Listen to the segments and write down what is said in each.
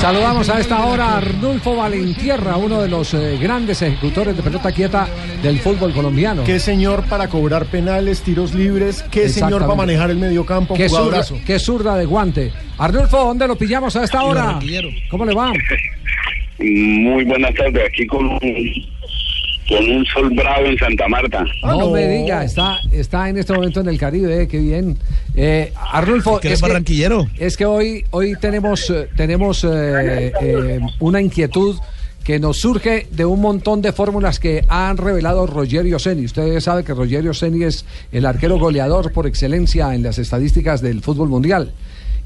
Saludamos a esta hora a Arnulfo Valentierra, uno de los eh, grandes ejecutores de pelota quieta del fútbol colombiano. Qué señor para cobrar penales, tiros libres, qué señor para manejar el mediocampo, Qué zurda, qué zurda de guante. Arnulfo, ¿dónde lo pillamos a esta hora? ¿Cómo le va? Muy buenas tardes, aquí con un, con un sol bravo en Santa Marta. No, no. me diga, está, está en este momento en el Caribe, eh, qué bien. Eh, Arnulfo, ¿Que eres barranquillero? es que hoy, hoy tenemos, eh, tenemos eh, eh, una inquietud que nos surge de un montón de fórmulas que han revelado Rogerio Ceni. Usted sabe que Rogerio Ceni es el arquero goleador por excelencia en las estadísticas del fútbol mundial.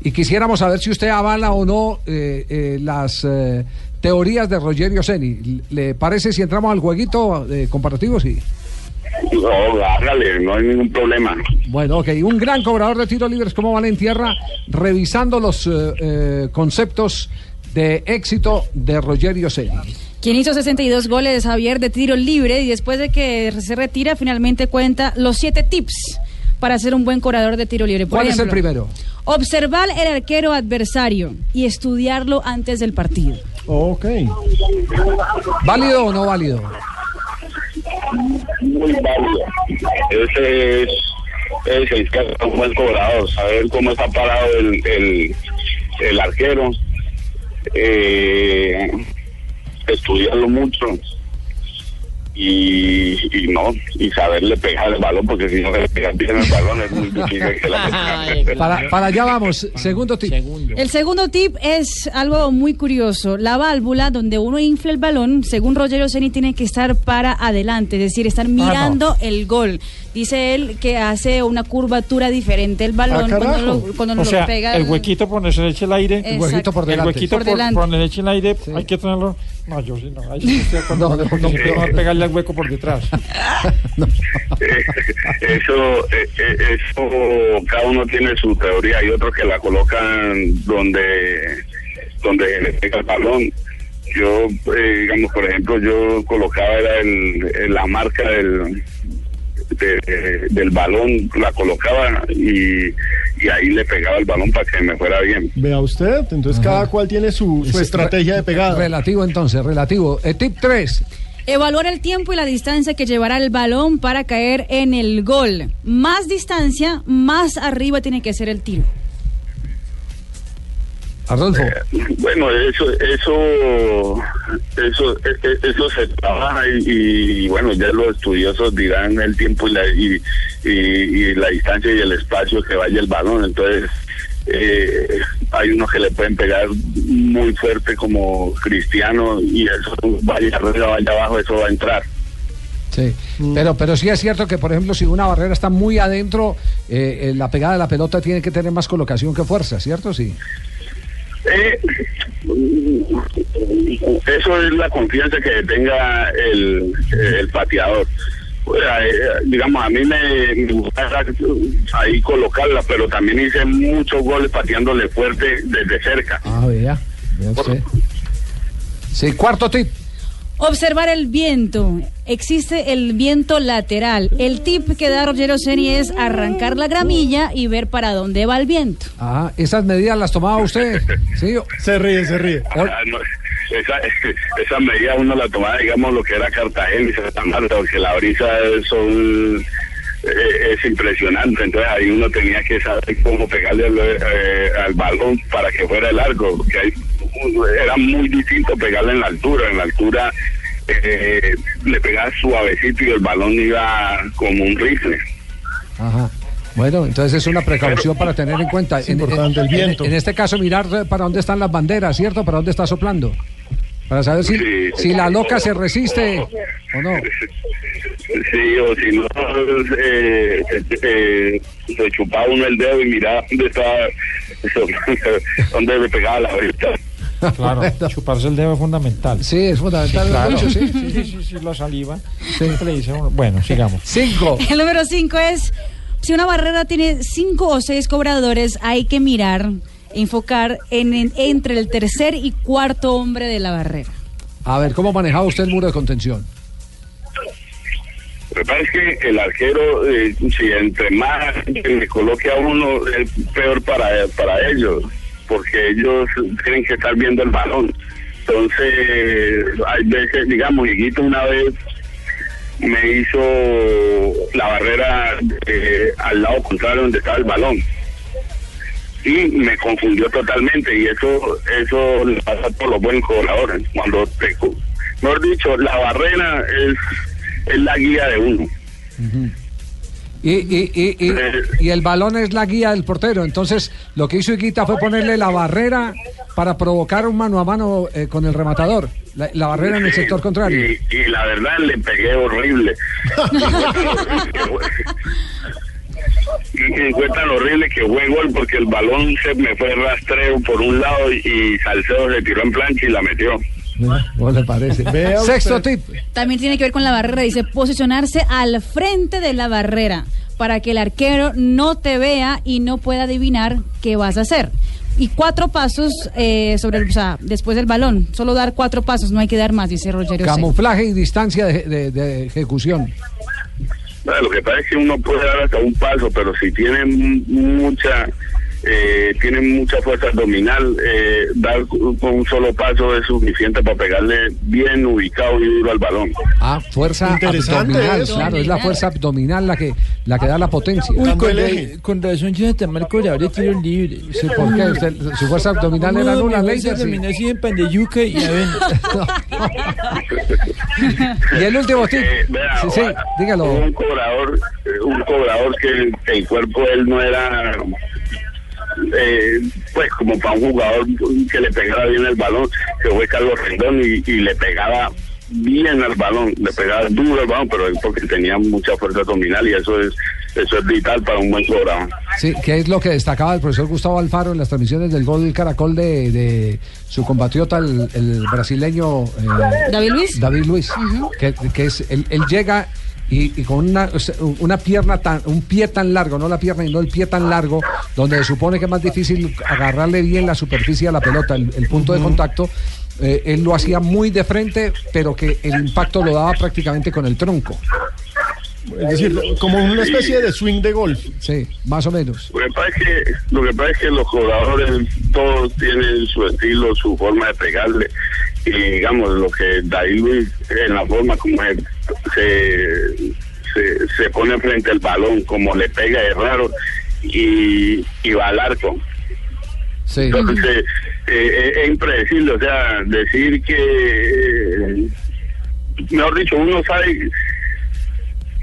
Y quisiéramos saber si usted avala o no eh, eh, las eh, teorías de Rogerio Ceni. ¿Le parece si entramos al jueguito eh, comparativo? Sí. No, hágale, no hay ningún problema. Bueno, ok. Un gran cobrador de tiros libres como Valentierra, revisando los eh, eh, conceptos de éxito de Rogerio Ceni. Quien hizo 62 goles, Javier, de tiro libre y después de que se retira, finalmente cuenta los siete tips para ser un buen cobrador de tiro libre. Por ¿Cuál es el primero? Observar el arquero adversario y estudiarlo antes del partido. Ok. ¿Válido o no válido? Muy válido. Ese es, ese es que es un buen cobrador, saber cómo está parado el, el, el arquero, eh, estudiarlo mucho y, y no, y saberle pegar el balón, porque si no le pegas bien el balón es muy difícil que la Para, para allá vamos. Segundo tip. El segundo tip es algo muy curioso. La válvula donde uno infla el balón, según Rogerio Ceni, tiene que estar para adelante, es decir, estar mirando el gol. Dice él que hace una curvatura diferente el balón Ah, cuando lo, cuando O lo sea, pega. el huequito por donde se le eche el aire. Exacto. huequito por El delante. huequito Por por, delante. por donde le eche el aire, hay que tenerlo. No, yo sí no. Ahí sí no estoy de acuerdo a pegarle al hueco por detrás. eso, eh, eh, eso, cada uno tiene su teoría. Hay otros que la colocan donde, donde le pega el balón. Yo, eh, digamos, por ejemplo, yo colocaba era el, el- la marca del, de- del balón, la colocaba y, y ahí le pegaba el balón para que me fuera bien. Vea usted, entonces cada cual tiene su, su Es- estrategia de pegada. Relativo entonces, relativo. Eh, tip 3. Evaluar el tiempo y la distancia que llevará el balón para caer en el gol. Más distancia, más arriba tiene que ser el tiro. Arnulfo. Bueno, eso, eso, eso, e- e- eso se trabaja y, y, bueno, ya los estudiosos dirán el tiempo y la, y, y- y la distancia y el espacio que vaya el balón. Entonces, eh, hay unos que le pueden pegar muy fuerte como Cristiano y eso vaya arriba, vaya abajo, eso va a entrar. Sí, pero, pero sí es cierto que, por ejemplo, si una barrera está muy adentro, eh, eh, la pegada de la pelota tiene que tener más colocación que fuerza, ¿cierto? Sí. Eh, eso es la confianza que tenga el, el pateador. Pues, eh, digamos, a mí me, me gusta ahí colocarla, pero también hice muchos goles pateándole fuerte desde cerca. Ah, usted. Sí, cuarto tip. Observar el viento. Existe el viento lateral. El tip que da Rogerio Ceni es arrancar la gramilla y ver para dónde va el viento. Ah, esas medidas las tomaba usted. Sí. Se ríe, se ríe. Ah, no, esa, esa medida uno la tomaba, digamos, lo que era Cartagena y Santa Marta, porque la brisa son, eh, es impresionante. Entonces ahí uno tenía que saber cómo pegarle al, eh, al balón para que fuera largo, porque ahí, era muy distinto pegarle en la altura. En la altura eh, le pegaba suavecito y el balón iba como un rifle. Ajá. Bueno, entonces es una precaución para tener en cuenta. En, importante, el en- viento. en este caso, mirar para dónde están las banderas, ¿cierto? Para dónde está soplando. Para saber si, Sí. si la loca se resiste o no. Sí, o si no, eh, eh, se chupaba uno el dedo y miraba dónde estaba, dónde le pegaba la varita. Claro, chuparse el dedo es fundamental. Sí, es fundamental. Claro. Sí. sí, sí, sí, sí, la saliva. Siempre dice uno- Bueno, sigamos. Cinco. El número 5 es, si una barrera tiene cinco o seis cobradores, hay que mirar, enfocar en, en- entre el tercer y cuarto hombre de la barrera. A ver, ¿cómo manejaba usted el muro de contención? Lo que pasa es que el arquero, eh, si entre más le coloque a uno, es peor para, para ellos, porque ellos tienen que estar viendo el balón. Entonces, hay veces, digamos, Higuito una vez me hizo la barrera eh, al lado contrario donde estaba el balón. Y me confundió totalmente, y eso eso le pasa por los buenos cobradores. Cuando te, mejor dicho, la barrera es, es la guía de uno. Y, y, y, y, y el balón es la guía del portero. Entonces, lo que hizo Higuita fue ponerle la barrera para provocar un mano a mano eh, con el rematador. La, la barrera en el sector contrario. Y, y la verdad le pegué horrible. y me encuentran horrible que fue gol porque el balón se me fue rastreo por un lado y, y Salcedo se tiró en plancha y la metió. ¿Cómo le parece? Vea Sexto usted. tip. También tiene que ver con la barrera, dice posicionarse al frente de la barrera para que el arquero no te vea y no pueda adivinar qué vas a hacer. Y cuatro pasos eh, sobre el, o sea, después del balón. Solo dar cuatro pasos, no hay que dar más, dice Rogerio. Camuflaje y distancia de, de- de ejecución. Bueno, Lo que pasa es que uno puede dar hasta un paso, pero si tiene mucha eh, tiene mucha fuerza abdominal, eh, dar con un solo paso es suficiente para pegarle bien ubicado y duro al balón. Ah, fuerza abdominal, eso. claro, es la fuerza abdominal la que la que da la potencia. Uy, con, con razón, Jonathan Marco ahora tiro libre. Sí, ¿por qué? Usted- su fuerza abdominal era nula, Leider, sí. así en pan de yuca y a ver. Y el último tip. Eh, vea, Sí, sí, dígalo. Un cobrador, eh, un cobrador que, que el cuerpo de él no era, eh, pues como para un jugador que le pegara bien el balón, que fue Carlos Rendón y, y le pegaba bien al balón, le pegaba duro al balón, pero es porque tenía mucha fuerza abdominal y eso es eso es vital para un buen cobrador. Sí, que es lo que destacaba el profesor Gustavo Alfaro en las transmisiones del gol Caracol de, de su compatriota, el, el brasileño eh, David Luis. David Luis, que, que es él, él llega y, y con una, una pierna tan, un pie tan largo, no la pierna, sino el pie tan largo, donde se supone que es más difícil agarrarle bien la superficie a la pelota, el, el punto de contacto. eh, él lo hacía muy de frente, pero que el impacto lo daba prácticamente con el tronco. Es decir, como una especie de swing de golf. Sí, más o menos. Lo que pasa es que, lo que, pasa es que los jugadores todos tienen su estilo, su forma de pegarle. Y digamos, lo que David Luis, en la forma como él se, se, se pone frente al balón, como le pega es raro y, y va al arco. Sí. Entonces, eh, eh, es impredecible, o sea, decir que, eh, mejor dicho, uno sabe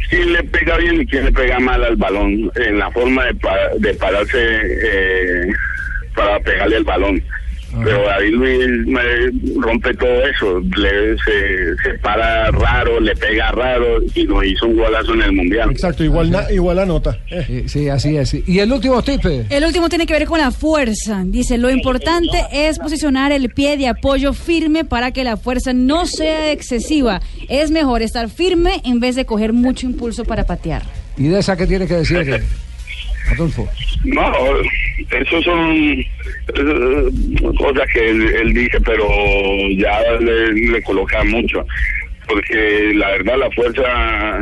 quién le pega bien y quién le pega mal al balón en la forma de, de pararse eh, para pegarle el balón. Pero David Luis me rompe todo eso, le, se, se para raro, le pega raro y nos hizo un golazo en el mundial. Exacto, igual, na- igual la nota. Eh, Sí, sí, así es. Y el último tip. eh, El último tiene que ver con la fuerza. Dice, lo importante es posicionar el pie de apoyo firme para que la fuerza no sea excesiva. Es mejor estar firme en vez de coger mucho impulso para patear. ¿Y de esa qué tiene que decir, eh, Adolfo? No, eso son eh, cosas que él, él dice, pero ya le, coloca mucho. Porque la verdad la fuerza,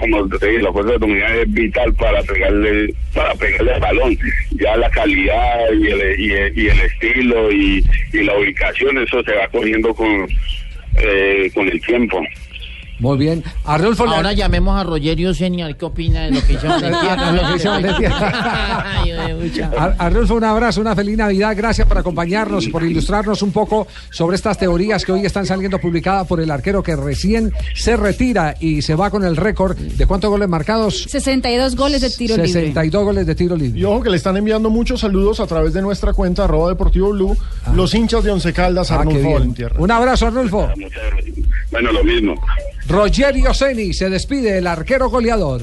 como te dije, la fuerza abdominal es vital para pegarle para pegarle al balón. Ya la calidad y el, y el, y el estilo y, y la ubicación, eso se va cogiendo con, eh, con el tiempo. Muy bien. Arnulfo, le- Ahora llamemos a Rogerio Senior, ¿qué opina de lo que hizo Lo que hizo Valentía. Ay, ducha. Ar- Arnulfo, un abrazo, una feliz Navidad. Gracias por acompañarnos y por ilustrarnos un poco sobre estas teorías que hoy están saliendo publicadas por el arquero que recién se retira y se va con el récord de cuántos goles marcados. 62 goles de tiro libre. 62 goles de tiro libre. Y ojo que le están enviando muchos saludos a través de nuestra cuenta arroba deportivo blue, los hinchas de Once Caldas, Ah, Arnulfo. Valentierra. Un abrazo, Arnulfo. Bueno, lo mismo. Rogerio Ceni se despide, el arquero goleador.